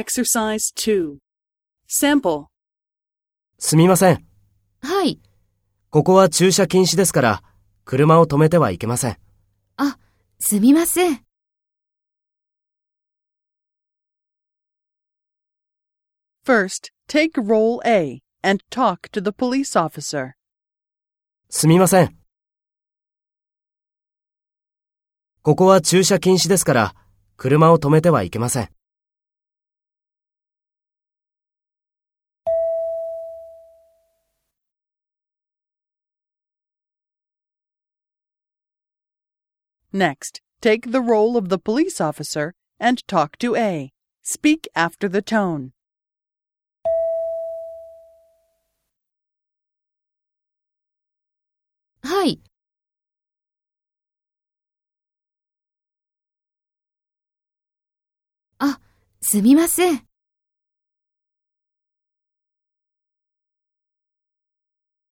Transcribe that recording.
Exercise 2. Sample. すみません。はい。ここは駐車禁止ですから、車を止めてはいけません。あ、すみません。First, take role A and talk to the police officer. すみません。ここは駐車禁止ですから、車を止めてはいけません。Next, take the role of the police officer and talk to A. Speak after the tone. はい。あ、すみません。